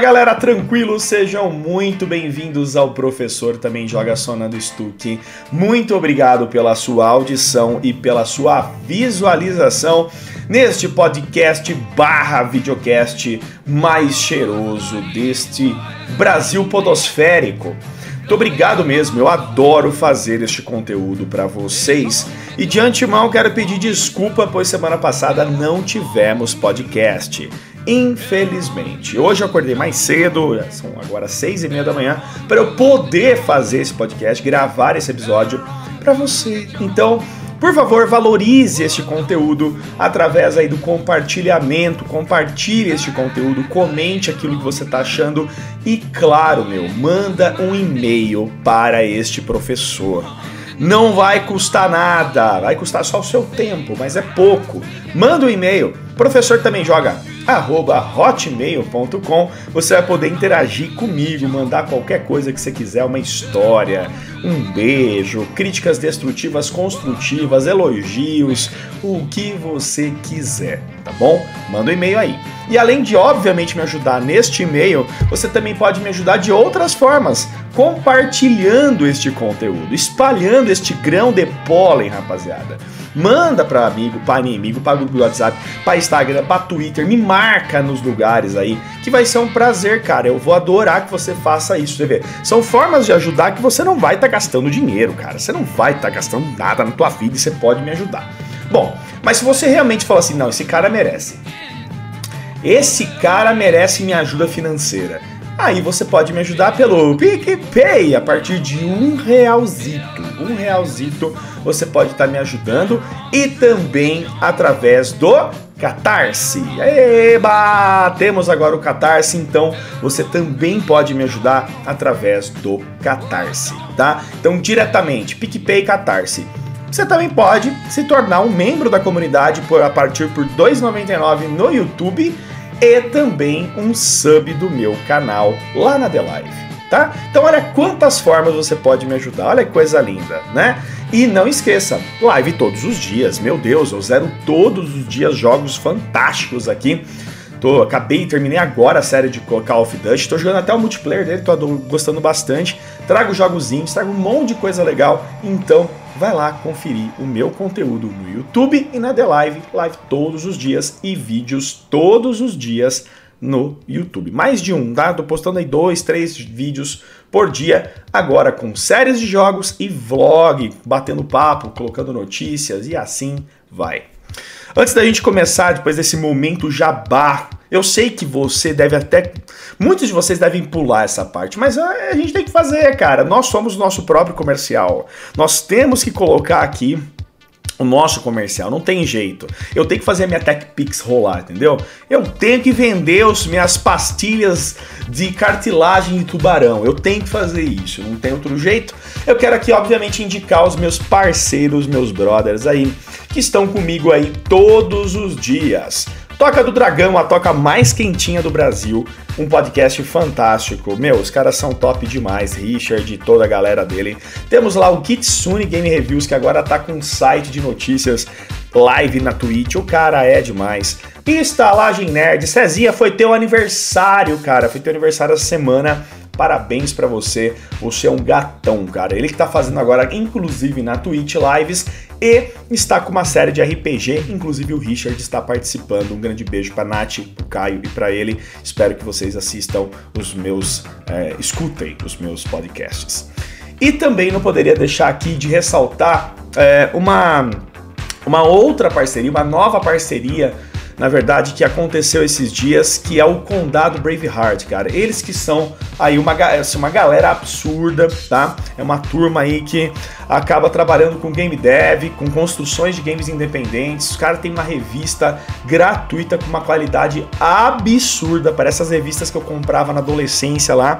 Galera, tranquilo? Sejam muito bem-vindos ao Professor Também Joga Sona do. Muito obrigado pela sua audição e pela sua visualização neste podcast barra videocast mais cheiroso deste Brasil podosférico. Muito obrigado mesmo, eu adoro fazer este conteúdo para vocês. E de antemão quero pedir desculpa, pois semana passada não tivemos podcast. Infelizmente. Hoje eu acordei mais cedo, são agora seis e meia da manhã, para eu poder fazer esse podcast, gravar esse episódio para você. Então, por favor, valorize este conteúdo através aí do compartilhamento, compartilhe este conteúdo, comente aquilo que você está achando e, claro, meu, manda um e-mail para este professor. Não vai custar nada, vai custar só o seu tempo, mas é pouco. Manda um e-mail. O professor também joga hotmail.com. Você vai poder interagir comigo, mandar qualquer coisa que você quiser, uma história, um beijo, críticas destrutivas, construtivas, elogios, o que você quiser, tá bom? Manda um e-mail aí. E além de, obviamente, me ajudar neste e-mail, você também pode me ajudar de outras formas, compartilhando este conteúdo, espalhando este grão de pólen, rapaziada. Manda para amigo, para inimigo, para grupo do WhatsApp, para Instagram, para Twitter, me marca nos lugares aí, que vai ser um prazer, cara. Eu vou adorar que você faça isso, você vê. São formas de ajudar que você não vai estar tá gastando dinheiro, cara. Você não vai estar tá gastando nada na tua vida e você pode me ajudar. Bom, mas se você realmente fala assim, não, esse cara merece. Esse cara merece minha ajuda financeira. Aí você pode me ajudar pelo PicPay a partir de um realzito. Um realzito você pode estar me ajudando e também através do Catarse. Eba! Temos agora o Catarse, então você também pode me ajudar através do Catarse, tá? Então diretamente, PicPay Catarse. Você também pode se tornar um membro da comunidade por a partir por R$ 2,99 no YouTube e também um sub do meu canal lá na The Live, tá? Então olha quantas formas você pode me ajudar, olha que coisa linda, né? E não esqueça, live todos os dias, meu Deus, eu zero todos os dias jogos fantásticos aqui. Tô, acabei, terminei agora a série de Call of Duty, tô jogando até o multiplayer dele, tô gostando bastante. Trago jogozinhos, trago um monte de coisa legal, então vai lá conferir o meu conteúdo no YouTube e na The Live, live todos os dias e vídeos todos os dias no YouTube. Mais de um, tá? Tô postando aí dois, três vídeos por dia, agora com séries de jogos e vlog, batendo papo, colocando notícias e assim vai. Antes da gente começar, depois desse momento jabá, eu sei que você deve até. Muitos de vocês devem pular essa parte, mas a gente tem que fazer, cara. Nós somos o nosso próprio comercial. Nós temos que colocar aqui o nosso comercial, não tem jeito. Eu tenho que fazer a minha TechPix rolar, entendeu? Eu tenho que vender as minhas pastilhas de cartilagem de tubarão. Eu tenho que fazer isso, não tem outro jeito. Eu quero aqui, obviamente, indicar os meus parceiros, meus brothers aí, que estão comigo aí todos os dias. Toca do Dragão, a toca mais quentinha do Brasil. Um podcast fantástico. Meu, os caras são top demais. Richard e toda a galera dele. Temos lá o Kitsune Game Reviews, que agora tá com um site de notícias live na Twitch. O cara é demais. Estalagem Nerd. Cezinha, foi teu aniversário, cara. Foi teu aniversário essa semana. Parabéns para você, você é um gatão, cara. Ele que tá fazendo agora, inclusive na Twitch Lives, e está com uma série de RPG, inclusive o Richard está participando. Um grande beijo para Nath, pro Caio e para ele. Espero que vocês assistam os meus, é, escutem os meus podcasts. E também não poderia deixar aqui de ressaltar é, uma, uma outra parceria, uma nova parceria na verdade, que aconteceu esses dias, que é o Condado Braveheart, cara. Eles que são aí uma, assim, uma galera absurda, tá? É uma turma aí que acaba trabalhando com game dev, com construções de games independentes. Os caras têm uma revista gratuita com uma qualidade absurda, para essas revistas que eu comprava na adolescência lá.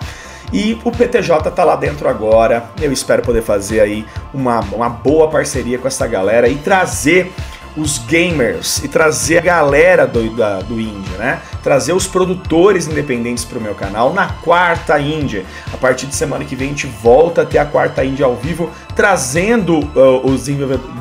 E o PTJ tá lá dentro agora. Eu espero poder fazer aí uma, uma boa parceria com essa galera e trazer os gamers e trazer a galera do, da, do indie, né? Trazer os produtores independentes para o meu canal na quarta Índia. A partir de semana que vem a gente volta a ter a quarta Índia ao vivo, trazendo uh, os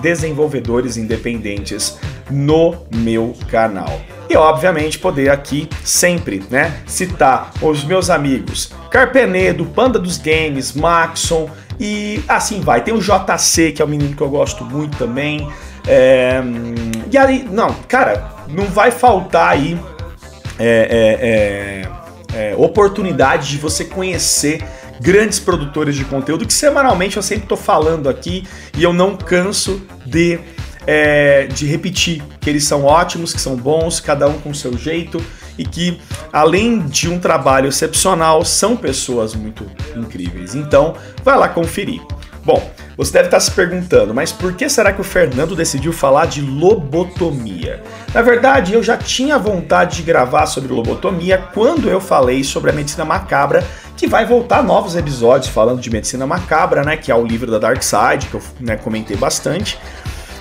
desenvolvedores independentes no meu canal. E obviamente poder aqui sempre, né, citar os meus amigos Carpenedo, Panda dos Games, Maxon e assim vai. Tem o JC, que é um menino que eu gosto muito também. É, e aí, não, cara, não vai faltar aí é, é, é, é oportunidade de você conhecer grandes produtores de conteúdo que semanalmente eu sempre estou falando aqui e eu não canso de é, de repetir que eles são ótimos, que são bons, cada um com seu jeito e que, além de um trabalho excepcional, são pessoas muito incríveis. Então, vai lá conferir. Bom, você deve estar se perguntando, mas por que será que o Fernando decidiu falar de lobotomia? Na verdade, eu já tinha vontade de gravar sobre lobotomia quando eu falei sobre a medicina macabra, que vai voltar novos episódios falando de medicina macabra, né, que é o livro da Dark Side, que eu né, comentei bastante.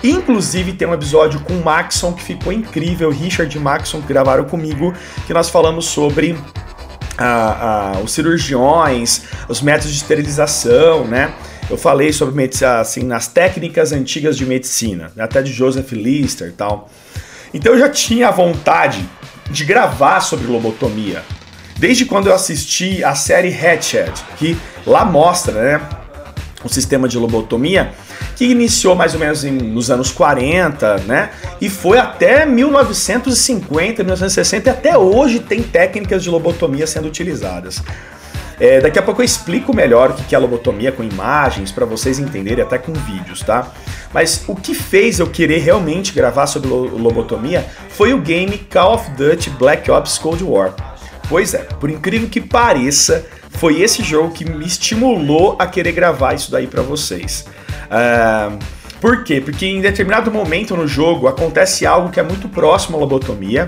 Inclusive tem um episódio com o Maxon que ficou incrível, Richard e Maxon que gravaram comigo, que nós falamos sobre ah, ah, os cirurgiões, os métodos de esterilização, né? Eu falei sobre assim, nas técnicas antigas de medicina, né? até de Joseph Lister e tal. Então eu já tinha a vontade de gravar sobre lobotomia. Desde quando eu assisti a série Hatchet, que lá mostra, né, o sistema de lobotomia, que iniciou mais ou menos em, nos anos 40, né? E foi até 1950, 1960 e até hoje tem técnicas de lobotomia sendo utilizadas. É, daqui a pouco eu explico melhor o que é lobotomia com imagens para vocês entenderem até com vídeos, tá? Mas o que fez eu querer realmente gravar sobre lobotomia foi o game Call of Duty Black Ops Cold War. Pois é, por incrível que pareça, foi esse jogo que me estimulou a querer gravar isso daí para vocês. Uh, por quê? Porque em determinado momento no jogo acontece algo que é muito próximo à lobotomia.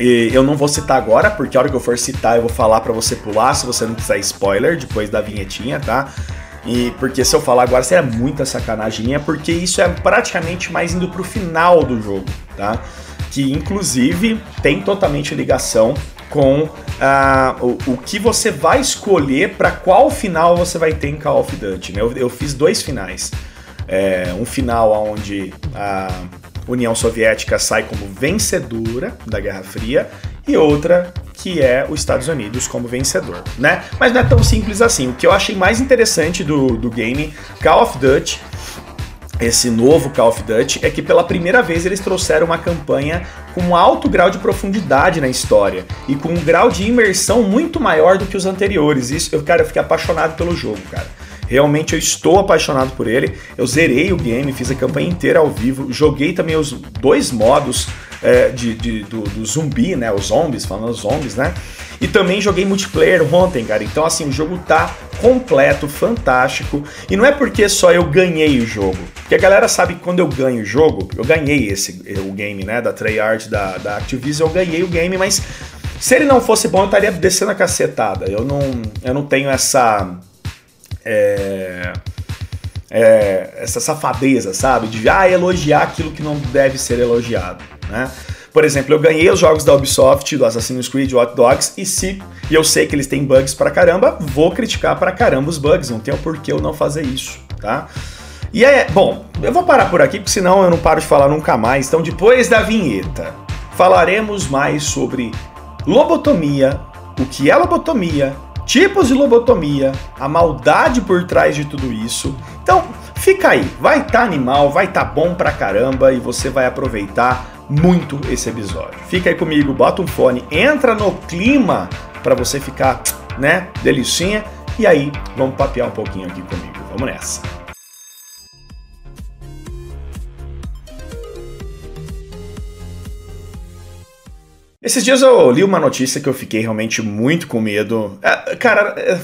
Eu não vou citar agora, porque a hora que eu for citar eu vou falar para você pular, se você não quiser spoiler, depois da vinhetinha, tá? E porque se eu falar agora seria muita sacanagem, porque isso é praticamente mais indo pro final do jogo, tá? Que inclusive tem totalmente ligação com uh, o, o, que você vai escolher para qual final você vai ter em Call of Duty. Né? Eu, eu fiz dois finais. É, um final onde a União Soviética sai como vencedora da Guerra Fria e outra que é os Estados Unidos como vencedor, né? Mas não é tão simples assim. O que eu achei mais interessante do, do game Call of Duty esse novo Call of Duty é que pela primeira vez eles trouxeram uma campanha com um alto grau de profundidade na história e com um grau de imersão muito maior do que os anteriores. Isso, eu, cara, eu fiquei apaixonado pelo jogo, cara. Realmente eu estou apaixonado por ele. Eu zerei o game, fiz a campanha inteira ao vivo, joguei também os dois modos é, de, de do, do, zumbi, né? Os zombies, falando os zombies, né? E também joguei multiplayer ontem, cara. Então, assim, o jogo tá completo, fantástico. E não é porque só eu ganhei o jogo. Porque a galera sabe que quando eu ganho o jogo, eu ganhei esse o game, né? Da Treyarch, da, da Activision, eu ganhei o game, mas se ele não fosse bom, eu estaria descendo a cacetada. Eu não, eu não tenho essa. É, é, essa safadeza, sabe? De ah, elogiar aquilo que não deve ser elogiado, né? Por exemplo, eu ganhei os jogos da Ubisoft, do Assassin's Creed, Hot Dogs, e se e eu sei que eles têm bugs pra caramba, vou criticar pra caramba os bugs, não tem o porquê eu não fazer isso, tá? E é, bom, eu vou parar por aqui, porque senão eu não paro de falar nunca mais. Então, depois da vinheta, falaremos mais sobre lobotomia, o que é lobotomia, tipos de lobotomia, a maldade por trás de tudo isso. Então, fica aí, vai estar tá animal, vai estar tá bom pra caramba e você vai aproveitar muito esse episódio. Fica aí comigo, bota um fone, entra no clima para você ficar, né, delicinha e aí vamos papear um pouquinho aqui comigo. Vamos nessa. Esses dias eu li uma notícia que eu fiquei realmente muito com medo. É, cara, é,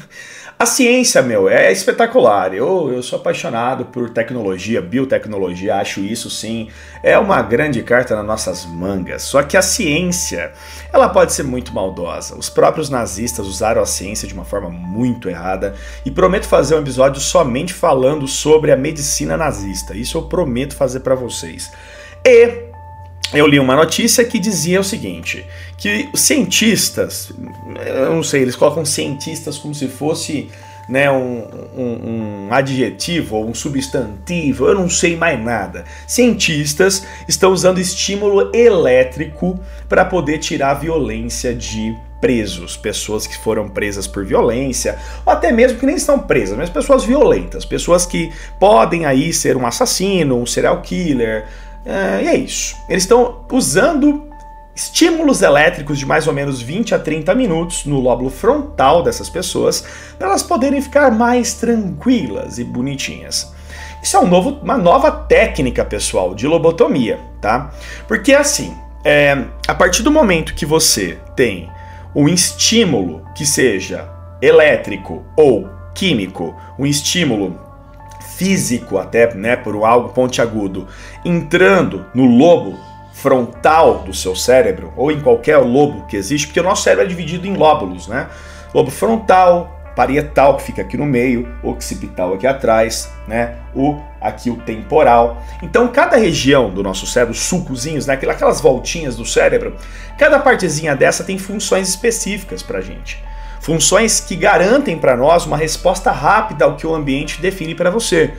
a ciência, meu, é espetacular. Eu, eu sou apaixonado por tecnologia, biotecnologia, acho isso sim. É uma grande carta nas nossas mangas. Só que a ciência, ela pode ser muito maldosa. Os próprios nazistas usaram a ciência de uma forma muito errada. E prometo fazer um episódio somente falando sobre a medicina nazista. Isso eu prometo fazer para vocês. E eu li uma notícia que dizia o seguinte: que cientistas, eu não sei, eles colocam cientistas como se fosse né, um, um, um adjetivo ou um substantivo, eu não sei mais nada. Cientistas estão usando estímulo elétrico para poder tirar a violência de presos, pessoas que foram presas por violência, ou até mesmo que nem estão presas, mas pessoas violentas, pessoas que podem aí ser um assassino, um serial killer, é, e é isso. Eles estão usando estímulos elétricos de mais ou menos 20 a 30 minutos no lóbulo frontal dessas pessoas para elas poderem ficar mais tranquilas e bonitinhas. Isso é um novo, uma nova técnica, pessoal, de lobotomia, tá? Porque assim, é, a partir do momento que você tem um estímulo que seja elétrico ou químico, um estímulo físico até, né, por algo pontiagudo, entrando no lobo frontal do seu cérebro ou em qualquer lobo que existe, porque o nosso cérebro é dividido em lóbulos, né? Lobo frontal, parietal que fica aqui no meio, occipital aqui atrás, né? O aqui o temporal. Então cada região do nosso cérebro, sulcozinhos, né? Aquelas voltinhas do cérebro, cada partezinha dessa tem funções específicas para gente. Funções que garantem para nós uma resposta rápida ao que o ambiente define para você.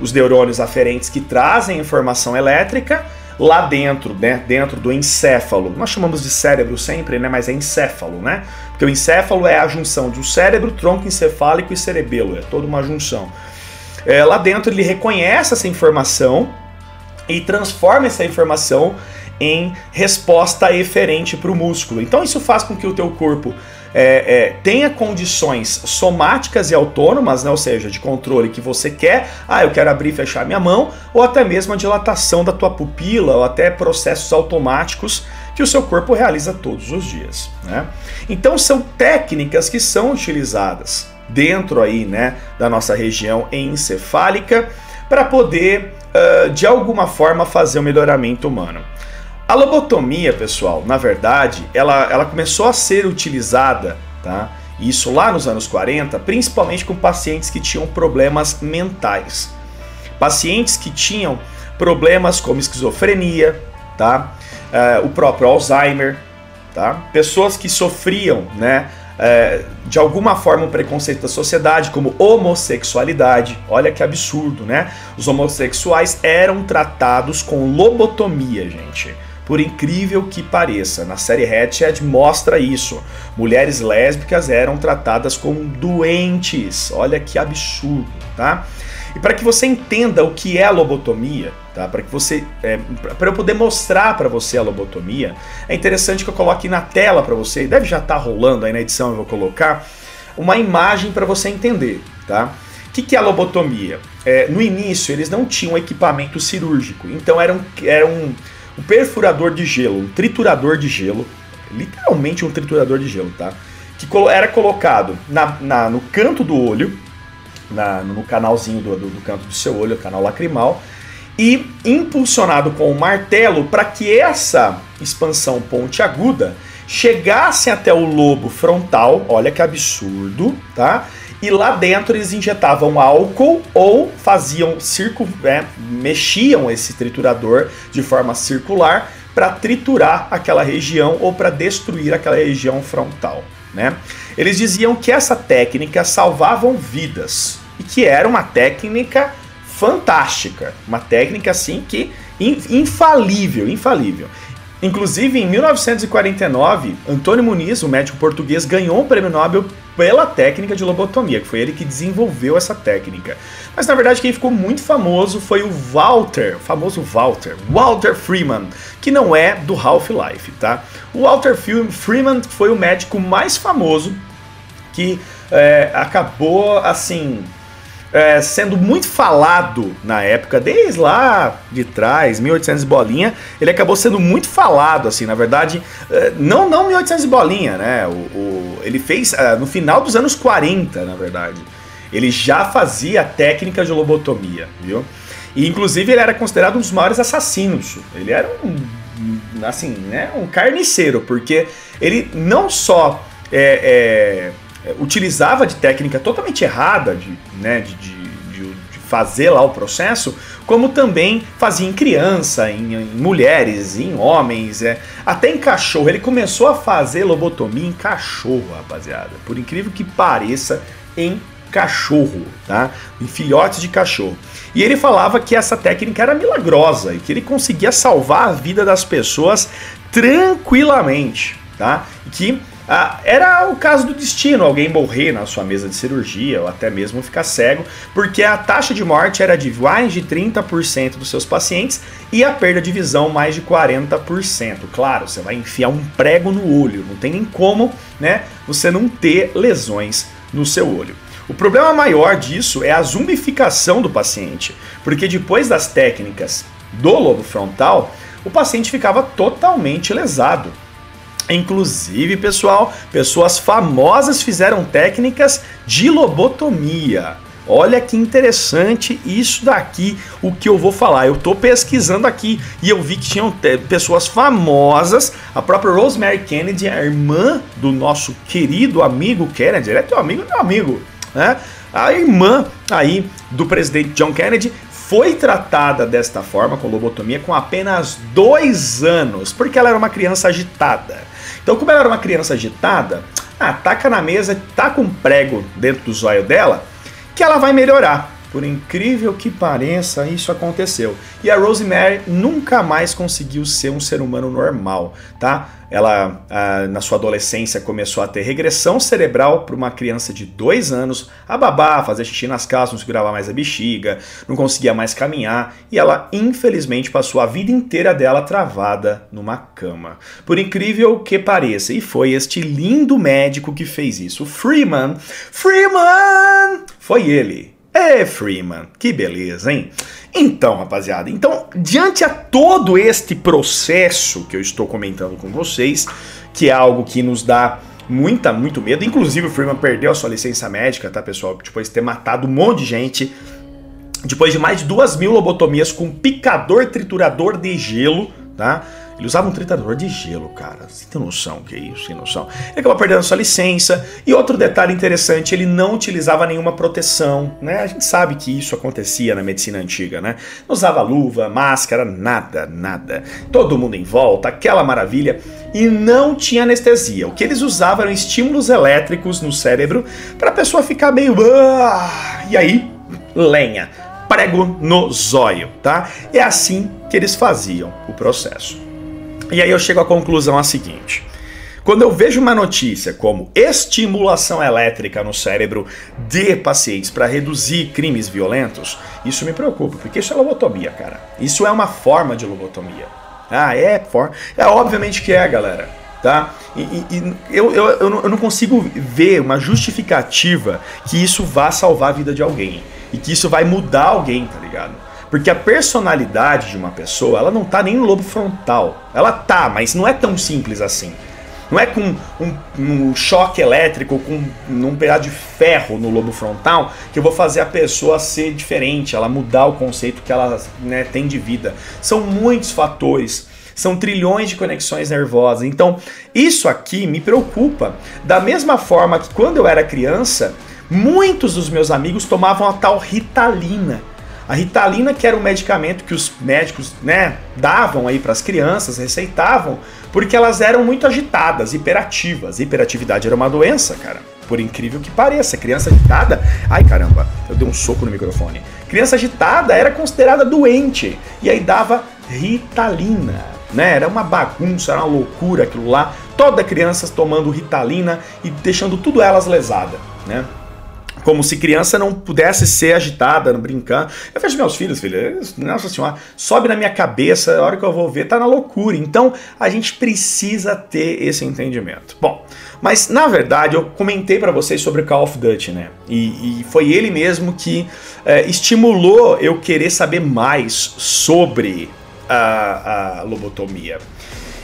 Os neurônios aferentes que trazem informação elétrica lá dentro, né, dentro do encéfalo. Nós chamamos de cérebro sempre, né, mas é encéfalo, né? Porque o encéfalo é a junção de um cérebro, tronco encefálico e cerebelo, é toda uma junção. É, lá dentro ele reconhece essa informação e transforma essa informação em resposta eferente para o músculo. Então isso faz com que o teu corpo é, é, tenha condições somáticas e autônomas, né, ou seja, de controle que você quer, ah, eu quero abrir e fechar minha mão, ou até mesmo a dilatação da tua pupila, ou até processos automáticos que o seu corpo realiza todos os dias. Né? Então são técnicas que são utilizadas dentro aí, né, da nossa região encefálica para poder, uh, de alguma forma, fazer o melhoramento humano. A lobotomia, pessoal, na verdade, ela, ela começou a ser utilizada, tá? Isso lá nos anos 40, principalmente com pacientes que tinham problemas mentais. Pacientes que tinham problemas como esquizofrenia, tá? Uh, o próprio Alzheimer, tá? Pessoas que sofriam, né? Uh, de alguma forma um preconceito da sociedade, como homossexualidade. Olha que absurdo, né? Os homossexuais eram tratados com lobotomia, gente. Por incrível que pareça, na série Hatchet mostra isso. Mulheres lésbicas eram tratadas como doentes. Olha que absurdo, tá? E para que você entenda o que é a lobotomia, tá? Para que você, é, para eu poder mostrar para você a lobotomia, é interessante que eu coloque na tela para você. Deve já estar tá rolando aí na edição, eu vou colocar uma imagem para você entender, tá? O que, que é a lobotomia? É, no início eles não tinham equipamento cirúrgico, então eram, eram um perfurador de gelo, um triturador de gelo, literalmente um triturador de gelo, tá? Que era colocado na, na no canto do olho, na, no canalzinho do, do, do, canto do seu olho, o canal lacrimal, e impulsionado com o um martelo para que essa expansão pontiaguda chegasse até o lobo frontal, olha que absurdo, tá? E lá dentro eles injetavam álcool ou faziam circo, é, mexiam esse triturador de forma circular para triturar aquela região ou para destruir aquela região frontal. Né? Eles diziam que essa técnica salvavam vidas e que era uma técnica fantástica, uma técnica assim que infalível, infalível. Inclusive, em 1949, Antônio Muniz, o médico português, ganhou um prêmio Nobel pela técnica de lobotomia, que foi ele que desenvolveu essa técnica. Mas na verdade quem ficou muito famoso foi o Walter, o famoso Walter, Walter Freeman, que não é do Half-Life, tá? O Walter Freeman foi o médico mais famoso que é, acabou assim é, sendo muito falado na época, desde lá de trás, 1800 bolinha, ele acabou sendo muito falado, assim, na verdade, é, não não 1800 bolinha, né? O, o ele fez é, no final dos anos 40, na verdade. Ele já fazia a técnica de lobotomia, viu? E inclusive ele era considerado um dos maiores assassinos. Ele era um assim, né, um carniceiro, porque ele não só é, é, é, utilizava de técnica totalmente errada de, né, de, de, de, fazer lá o processo, como também fazia em criança, em, em mulheres, em homens, é, até em cachorro. Ele começou a fazer lobotomia em cachorro, rapaziada. Por incrível que pareça, em cachorro, tá? Em filhotes de cachorro. E ele falava que essa técnica era milagrosa e que ele conseguia salvar a vida das pessoas tranquilamente, tá? E que ah, era o caso do destino, alguém morrer na sua mesa de cirurgia ou até mesmo ficar cego, porque a taxa de morte era de mais de 30% dos seus pacientes e a perda de visão mais de 40%. Claro, você vai enfiar um prego no olho, não tem nem como, né, você não ter lesões no seu olho. O problema maior disso é a zumbificação do paciente, porque depois das técnicas do lobo frontal, o paciente ficava totalmente lesado. Inclusive, pessoal, pessoas famosas fizeram técnicas de lobotomia. Olha que interessante isso daqui, o que eu vou falar. Eu tô pesquisando aqui e eu vi que tinham pessoas famosas, a própria Rosemary Kennedy, a irmã do nosso querido amigo Kennedy, ele é teu amigo, meu amigo, né? A irmã aí do presidente John Kennedy foi tratada desta forma, com lobotomia, com apenas dois anos, porque ela era uma criança agitada. Então, como ela era uma criança agitada, ah, taca na mesa, taca um prego dentro do zóio dela, que ela vai melhorar. Por incrível que pareça, isso aconteceu. E a Rosemary nunca mais conseguiu ser um ser humano normal, tá? Ela, ah, na sua adolescência, começou a ter regressão cerebral para uma criança de dois anos, a babar, fazer xixi nas calças, não segurava mais a bexiga, não conseguia mais caminhar, e ela, infelizmente, passou a vida inteira dela travada numa cama. Por incrível que pareça, e foi este lindo médico que fez isso, Freeman. Freeman! Foi ele é, Freeman, que beleza, hein? Então, rapaziada, então, diante a todo este processo que eu estou comentando com vocês, que é algo que nos dá muita, muito medo, inclusive o Freeman perdeu a sua licença médica, tá, pessoal? Depois de ter matado um monte de gente, depois de mais de duas mil lobotomias com picador triturador de gelo, tá? Ele usava um tritador de gelo, cara. Você tem noção que é isso? Tem noção? Ele acabou perdendo sua licença. E outro detalhe interessante, ele não utilizava nenhuma proteção, né? A gente sabe que isso acontecia na medicina antiga, né? Não usava luva, máscara, nada, nada. Todo mundo em volta, aquela maravilha. E não tinha anestesia. O que eles usavam eram estímulos elétricos no cérebro para a pessoa ficar meio... Ah! E aí, lenha prego no zóio, tá? É assim que eles faziam o processo. E aí eu chego à conclusão a seguinte. Quando eu vejo uma notícia como estimulação elétrica no cérebro de pacientes para reduzir crimes violentos, isso me preocupa, porque isso é lobotomia, cara. Isso é uma forma de lobotomia. Ah, é forma. É obviamente que é, galera. Tá? E, e, e eu, eu, eu, não, eu não consigo ver uma justificativa que isso vá salvar a vida de alguém. E que isso vai mudar alguém, tá ligado? Porque a personalidade de uma pessoa, ela não tá nem no lobo frontal. Ela tá, mas não é tão simples assim. Não é com um, um choque elétrico, com um pedaço de ferro no lobo frontal, que eu vou fazer a pessoa ser diferente, ela mudar o conceito que ela né, tem de vida. São muitos fatores. São trilhões de conexões nervosas. Então, isso aqui me preocupa. Da mesma forma que quando eu era criança, muitos dos meus amigos tomavam a tal ritalina a Ritalina, que era um medicamento que os médicos né, davam aí para as crianças, receitavam, porque elas eram muito agitadas, hiperativas. Hiperatividade era uma doença, cara. Por incrível que pareça, criança agitada. Ai caramba, eu dei um soco no microfone. Criança agitada era considerada doente. E aí dava Ritalina. Né? Era uma bagunça, era uma loucura aquilo lá. Toda criança tomando Ritalina e deixando tudo elas lesada, né? Como se criança não pudesse ser agitada, não brincar. Eu vejo meus filhos, filho, nossa senhora, sobe na minha cabeça, a hora que eu vou ver tá na loucura. Então a gente precisa ter esse entendimento. Bom, mas na verdade eu comentei para vocês sobre Call of Duty, né? E, e foi ele mesmo que é, estimulou eu querer saber mais sobre a, a lobotomia.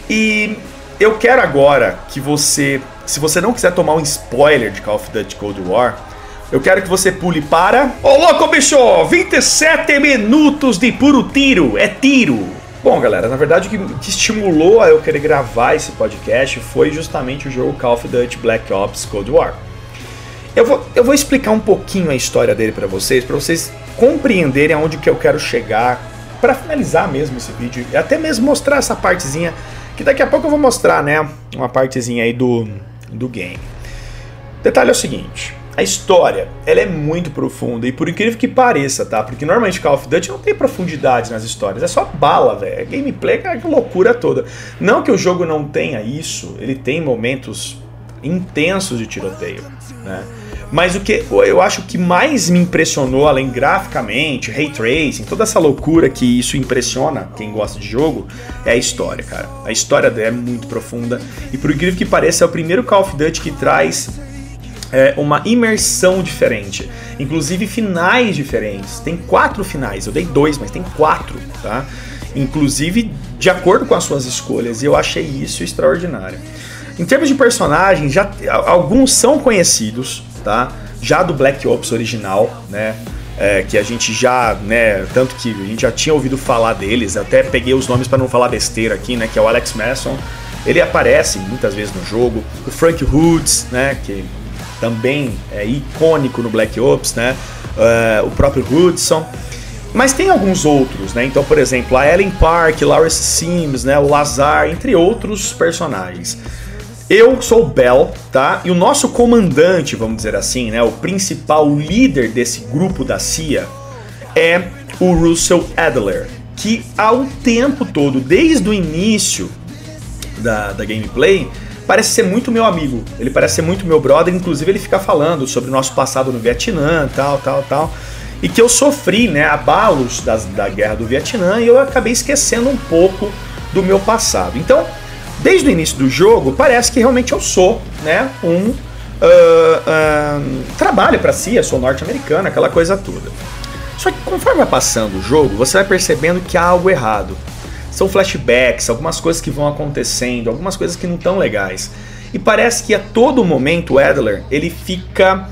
E eu quero agora que você, se você não quiser tomar um spoiler de Call of Duty Cold War, eu quero que você pule para. Ô louco, bicho! 27 minutos de puro tiro! É tiro! Bom, galera, na verdade o que, que estimulou a eu querer gravar esse podcast foi justamente o jogo Call of Duty Black Ops Cold War. Eu vou, eu vou explicar um pouquinho a história dele para vocês, para vocês compreenderem aonde que eu quero chegar, para finalizar mesmo esse vídeo e até mesmo mostrar essa partezinha que daqui a pouco eu vou mostrar, né? Uma partezinha aí do, do game. Detalhe é o seguinte: a história, ela é muito profunda e por incrível que pareça, tá? Porque normalmente Call of Duty não tem profundidade nas histórias, é só bala, velho. É gameplay, é loucura toda. Não que o jogo não tenha isso, ele tem momentos intensos de tiroteio, né? Mas o que eu acho que mais me impressionou, além graficamente, ray tracing, toda essa loucura que isso impressiona quem gosta de jogo, é a história, cara. A história é muito profunda e por incrível que pareça, é o primeiro Call of Duty que traz é, uma imersão diferente, inclusive finais diferentes. Tem quatro finais, eu dei dois, mas tem quatro, tá? Inclusive de acordo com as suas escolhas, e eu achei isso extraordinário. Em termos de personagens, já alguns são conhecidos, tá? Já do Black Ops original, né? É, que a gente já, né, tanto que a gente já tinha ouvido falar deles, até peguei os nomes para não falar besteira aqui, né, que é o Alex Masson. Ele aparece muitas vezes no jogo, o Frank Hoods, né, que também é icônico no Black Ops, né, uh, o próprio Hudson. Mas tem alguns outros, né? Então, por exemplo, a Ellen Park, Lawrence Sims, né, o Lazar, entre outros personagens. Eu sou o Bell, tá? E o nosso comandante, vamos dizer assim, né? O principal líder desse grupo da CIA é o Russell Adler, que ao tempo todo, desde o início da, da gameplay, parece ser muito meu amigo. Ele parece ser muito meu brother, inclusive ele fica falando sobre o nosso passado no Vietnã, tal, tal, tal. E que eu sofri, né, abalos das, da guerra do Vietnã e eu acabei esquecendo um pouco do meu passado. Então, desde o início do jogo, parece que realmente eu sou né, um uh, uh, trabalho para si, eu sou norte-americano, aquela coisa toda. Só que conforme vai passando o jogo, você vai percebendo que há algo errado. São flashbacks, algumas coisas que vão acontecendo, algumas coisas que não estão legais. E parece que a todo momento o Adler ele fica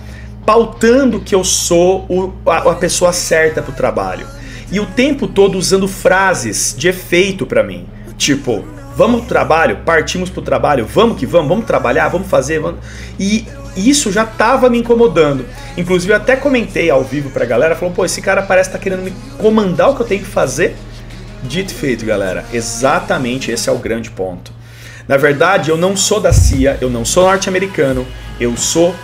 pautando que eu sou o, a, a pessoa certa para o trabalho. E o tempo todo usando frases de efeito para mim. Tipo, vamos pro trabalho, partimos pro trabalho, vamos que vamos, vamos trabalhar, vamos fazer, vamos... E isso já tava me incomodando. Inclusive eu até comentei ao vivo pra galera, falou, pô, esse cara parece estar tá querendo me comandar o que eu tenho que fazer. Dito feito, galera. Exatamente esse é o grande ponto. Na verdade, eu não sou da CIA, eu não sou norte-americano, eu sou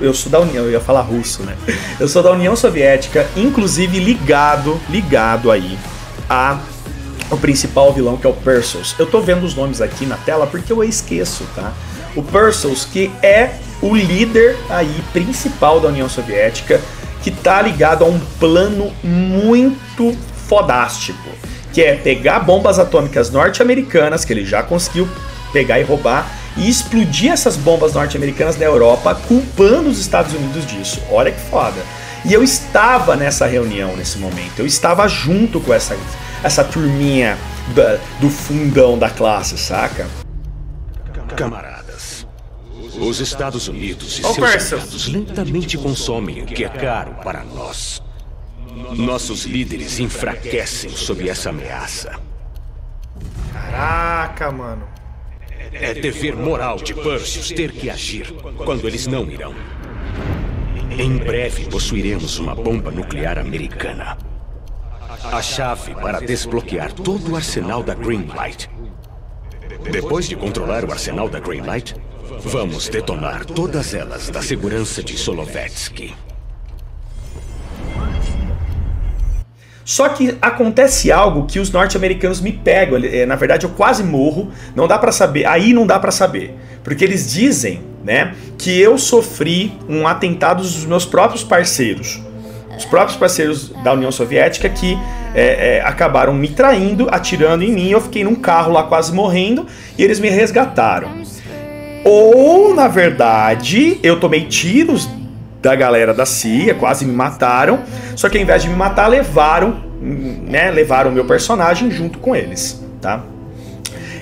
eu sou da União, eu ia falar russo, né? Eu sou da União Soviética, inclusive ligado, ligado aí a o principal vilão, que é o Perseus. Eu tô vendo os nomes aqui na tela porque eu esqueço, tá? O Perseus, que é o líder aí principal da União Soviética, que tá ligado a um plano muito fodástico, que é pegar bombas atômicas norte-americanas, que ele já conseguiu pegar e roubar, e explodir essas bombas norte-americanas na Europa, culpando os Estados Unidos disso. Olha que foda. E eu estava nessa reunião nesse momento, eu estava junto com essa essa turminha da, do fundão da classe, saca? Camaradas, os Estados Unidos e seus aliados lentamente consomem o que é caro para nós. Nossos líderes enfraquecem sob essa ameaça. Caraca, mano. É dever moral de Perseus ter que agir quando eles não irão. Em breve possuiremos uma bomba nuclear americana a chave para desbloquear todo o arsenal da Greenlight. Depois de controlar o arsenal da Greenlight, vamos detonar todas elas da segurança de Solovetsky. Só que acontece algo que os norte-americanos me pegam. É, na verdade, eu quase morro. Não dá para saber. Aí não dá para saber, porque eles dizem, né, que eu sofri um atentado dos meus próprios parceiros os próprios parceiros da União Soviética que é, é, acabaram me traindo, atirando em mim. Eu fiquei num carro lá quase morrendo e eles me resgataram. Ou, na verdade, eu tomei tiros da galera da CIA, quase me mataram. Só que ao invés de me matar, levaram, né, levaram o meu personagem junto com eles, tá?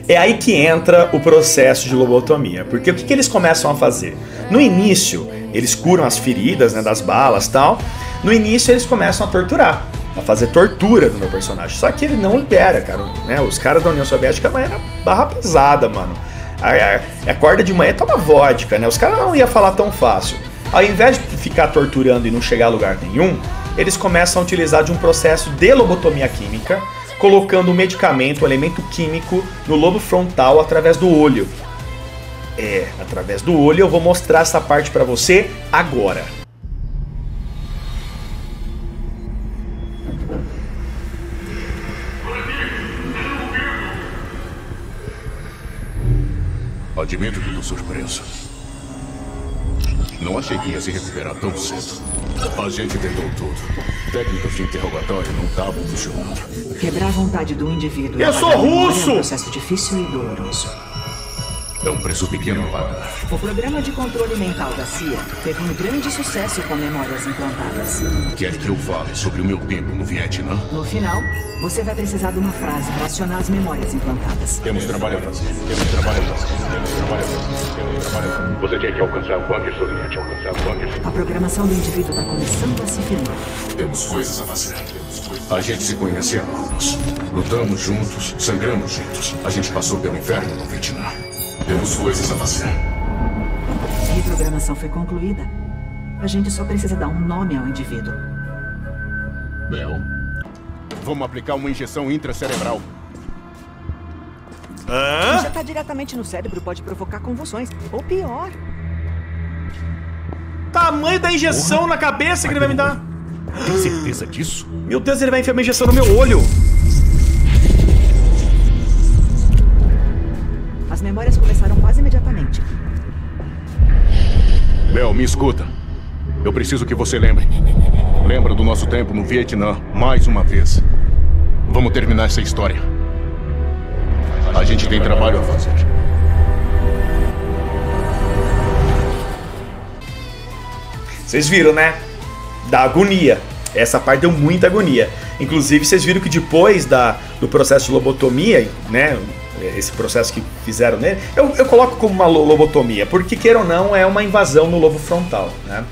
É aí que entra o processo de lobotomia, porque o que, que eles começam a fazer? No início, eles curam as feridas né, das balas tal, no início eles começam a torturar, a fazer tortura do meu personagem. Só que ele não libera, cara. Né? Os caras da União Soviética mas era barra pesada, mano. A, a, a corda de manhã toma vodka, né? Os caras não iam falar tão fácil. Ao invés de ficar torturando e não chegar a lugar nenhum, eles começam a utilizar de um processo de lobotomia química, colocando o medicamento, o elemento químico, no lobo frontal através do olho. É, através do olho eu vou mostrar essa parte para você agora. Admito que estou surpreso. Não achei que ia se recuperar tão cedo. A gente tentou tudo. Técnicas de interrogatório não estavam funcionando. Quebrar a vontade do indivíduo. Eu sou russo! É um processo difícil e doloroso. É um preço pequeno a pagar. O programa de controle mental da CIA teve um grande sucesso com memórias implantadas. Quer que eu fale sobre o meu tempo no Vietnã? No final, você vai precisar de uma frase para acionar as memórias implantadas. Temos trabalho a fazer. Temos trabalho a fazer. Temos trabalho a fazer. Temos trabalho a fazer. Você tinha que alcançar o bunker, soviético. Alcançar o bunker. A programação do indivíduo está começando a se firmar. Temos coisas a fazer. A gente se conhece há anos. Lutamos juntos, sangramos juntos. A gente passou pelo inferno no Vietnã. Temos coisas a fazer. A reprogramação foi concluída. A gente só precisa dar um nome ao indivíduo. Bel, vamos aplicar uma injeção intracerebral. Hã? Injetar diretamente no cérebro pode provocar convulsões. Ou pior. Tamanho da injeção na cabeça que ele vai me dar. Tem certeza disso? Meu Deus, ele vai enfiar uma injeção no meu olho. Memórias começaram quase imediatamente. Bel, me escuta. Eu preciso que você lembre. Lembra do nosso tempo no Vietnã, mais uma vez. Vamos terminar essa história. A gente tem trabalho a fazer. Vocês viram, né? Da agonia. Essa parte deu muita agonia. Inclusive, vocês viram que depois da, do processo de lobotomia, né? Esse processo que fizeram nele, eu, eu coloco como uma lo- lobotomia, porque queira ou não, é uma invasão no lobo frontal, né?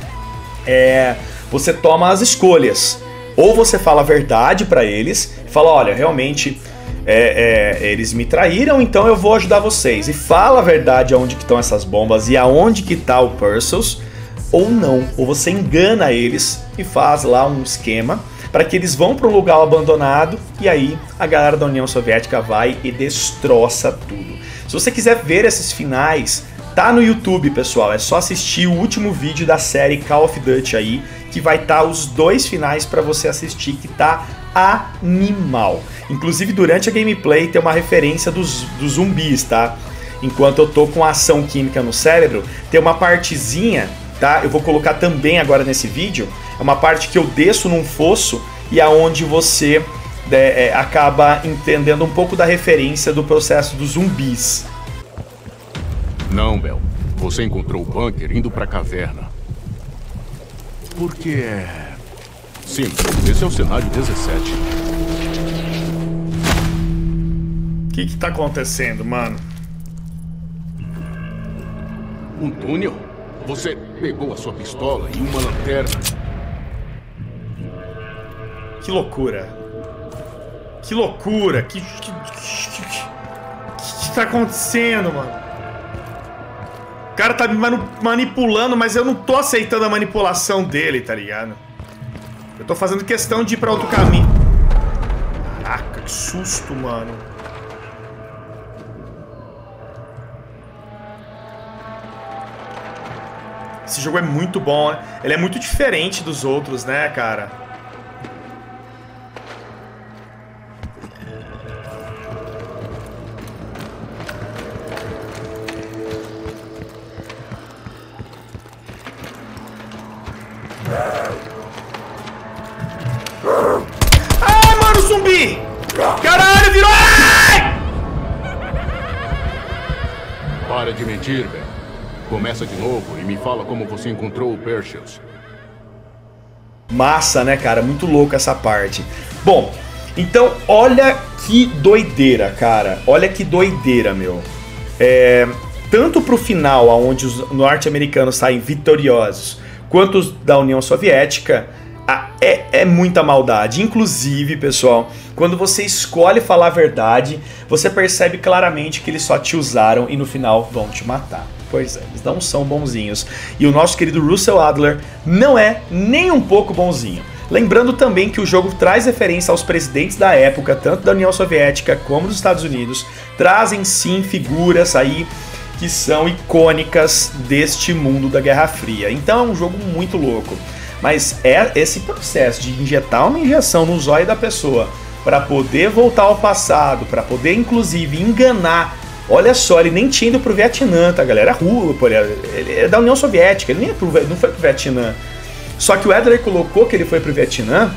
É, você toma as escolhas. Ou você fala a verdade pra eles, fala, olha, realmente é, é, eles me traíram, então eu vou ajudar vocês. E fala a verdade aonde que estão essas bombas e aonde que tá o Perseus, ou não. Ou você engana eles e faz lá um esquema para que eles vão para um lugar abandonado e aí a galera da União Soviética vai e destroça tudo. Se você quiser ver esses finais, tá no YouTube, pessoal. É só assistir o último vídeo da série Call of Duty aí, que vai estar os dois finais para você assistir, que tá animal. Inclusive durante a gameplay tem uma referência dos, dos zumbis, tá? Enquanto eu tô com a ação química no cérebro, tem uma partezinha, tá? Eu vou colocar também agora nesse vídeo. É uma parte que eu desço num fosso e aonde você né, é, acaba entendendo um pouco da referência do processo dos zumbis. Não, Bel. Você encontrou o bunker indo pra caverna. Porque é. Sim, esse é o cenário 17. O que que tá acontecendo, mano? Um túnel? Você pegou a sua pistola e uma lanterna. Que loucura. Que loucura. Que. Que, que, que, tá acontecendo, mano? O cara tá me manipulando, mas eu não tô aceitando a manipulação dele, tá ligado? Eu tô fazendo questão de ir pra outro caminho. Caraca, que susto, mano. Esse jogo é muito bom, né? Ele é muito diferente dos outros, né, cara? Me fala como você encontrou o Perseus. Massa, né, cara? Muito louco essa parte. Bom, então olha que doideira, cara. Olha que doideira, meu. É, tanto pro final, onde os norte-americanos saem vitoriosos, quanto os da União Soviética, a- é, é muita maldade. Inclusive, pessoal, quando você escolhe falar a verdade, você percebe claramente que eles só te usaram e no final vão te matar. Pois é, eles não são bonzinhos. E o nosso querido Russell Adler não é nem um pouco bonzinho. Lembrando também que o jogo traz referência aos presidentes da época, tanto da União Soviética como dos Estados Unidos, trazem sim figuras aí que são icônicas deste mundo da Guerra Fria. Então é um jogo muito louco. Mas é esse processo de injetar uma injeção no zóio da pessoa para poder voltar ao passado, para poder inclusive enganar. Olha só, ele nem tinha ido pro Vietnã, tá, galera? Rua, ele é da União Soviética, ele nem pro, não foi pro Vietnã. Só que o Adler colocou que ele foi pro Vietnã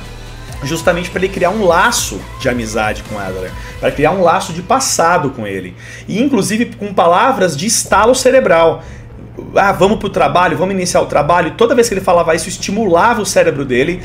justamente para ele criar um laço de amizade com Adler, para criar um laço de passado com ele. E inclusive com palavras de estalo cerebral ah, vamos pro trabalho, vamos iniciar o trabalho. Toda vez que ele falava isso, estimulava o cérebro dele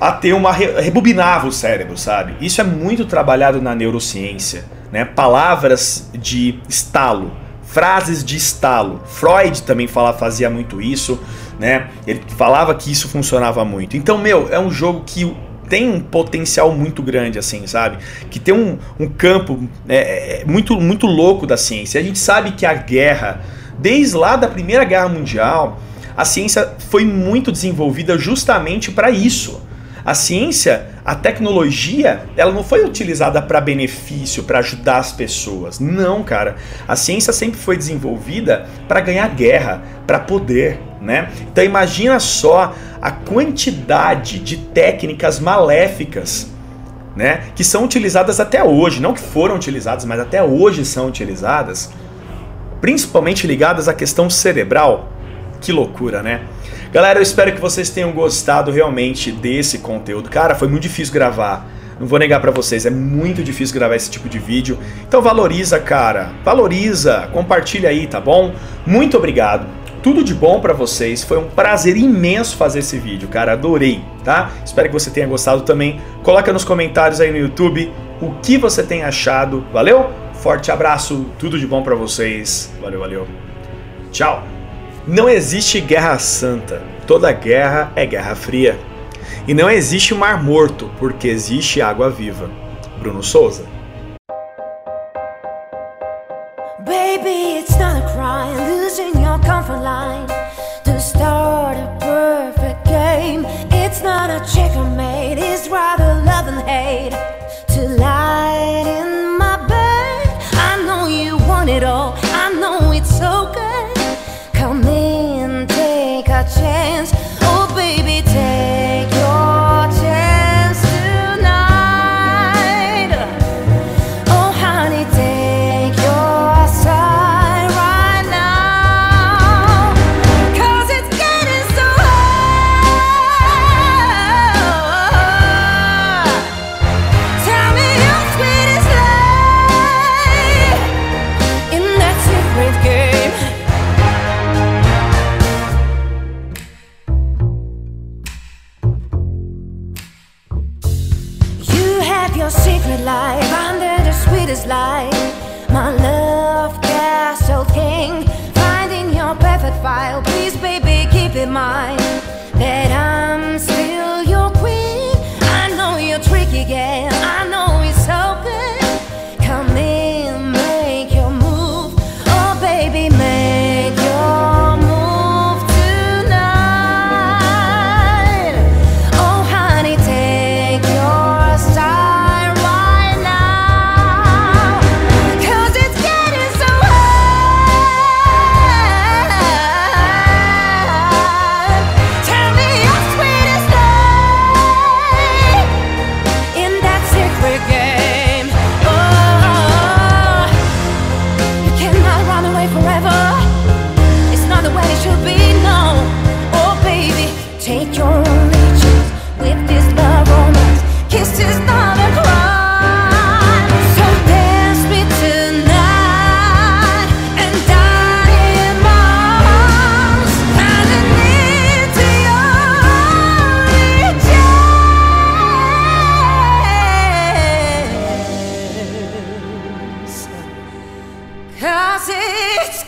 a ter uma. rebobinava o cérebro, sabe? Isso é muito trabalhado na neurociência, né? Palavras de estalo, frases de estalo. Freud também fala, fazia muito isso, né? Ele falava que isso funcionava muito. Então, meu, é um jogo que tem um potencial muito grande, assim, sabe? Que tem um, um campo é, é muito, muito louco da ciência. A gente sabe que a guerra Desde lá da Primeira Guerra Mundial, a ciência foi muito desenvolvida justamente para isso. A ciência, a tecnologia, ela não foi utilizada para benefício, para ajudar as pessoas. Não, cara. A ciência sempre foi desenvolvida para ganhar guerra, para poder, né? Então imagina só a quantidade de técnicas maléficas, né, que são utilizadas até hoje, não que foram utilizadas, mas até hoje são utilizadas principalmente ligadas à questão cerebral. Que loucura, né? Galera, eu espero que vocês tenham gostado realmente desse conteúdo. Cara, foi muito difícil gravar. Não vou negar para vocês, é muito difícil gravar esse tipo de vídeo. Então valoriza, cara. Valoriza, compartilha aí, tá bom? Muito obrigado. Tudo de bom para vocês. Foi um prazer imenso fazer esse vídeo, cara. Adorei, tá? Espero que você tenha gostado também. Coloca nos comentários aí no YouTube o que você tem achado. Valeu? Forte abraço, tudo de bom para vocês. Valeu, valeu. Tchau. Não existe guerra santa. Toda guerra é guerra fria. E não existe mar morto, porque existe água viva. Bruno Souza. Baby, it's not a crime losing your comfort line to start a perfect game. It's not a checkmate, it's rather love and hate Cause it's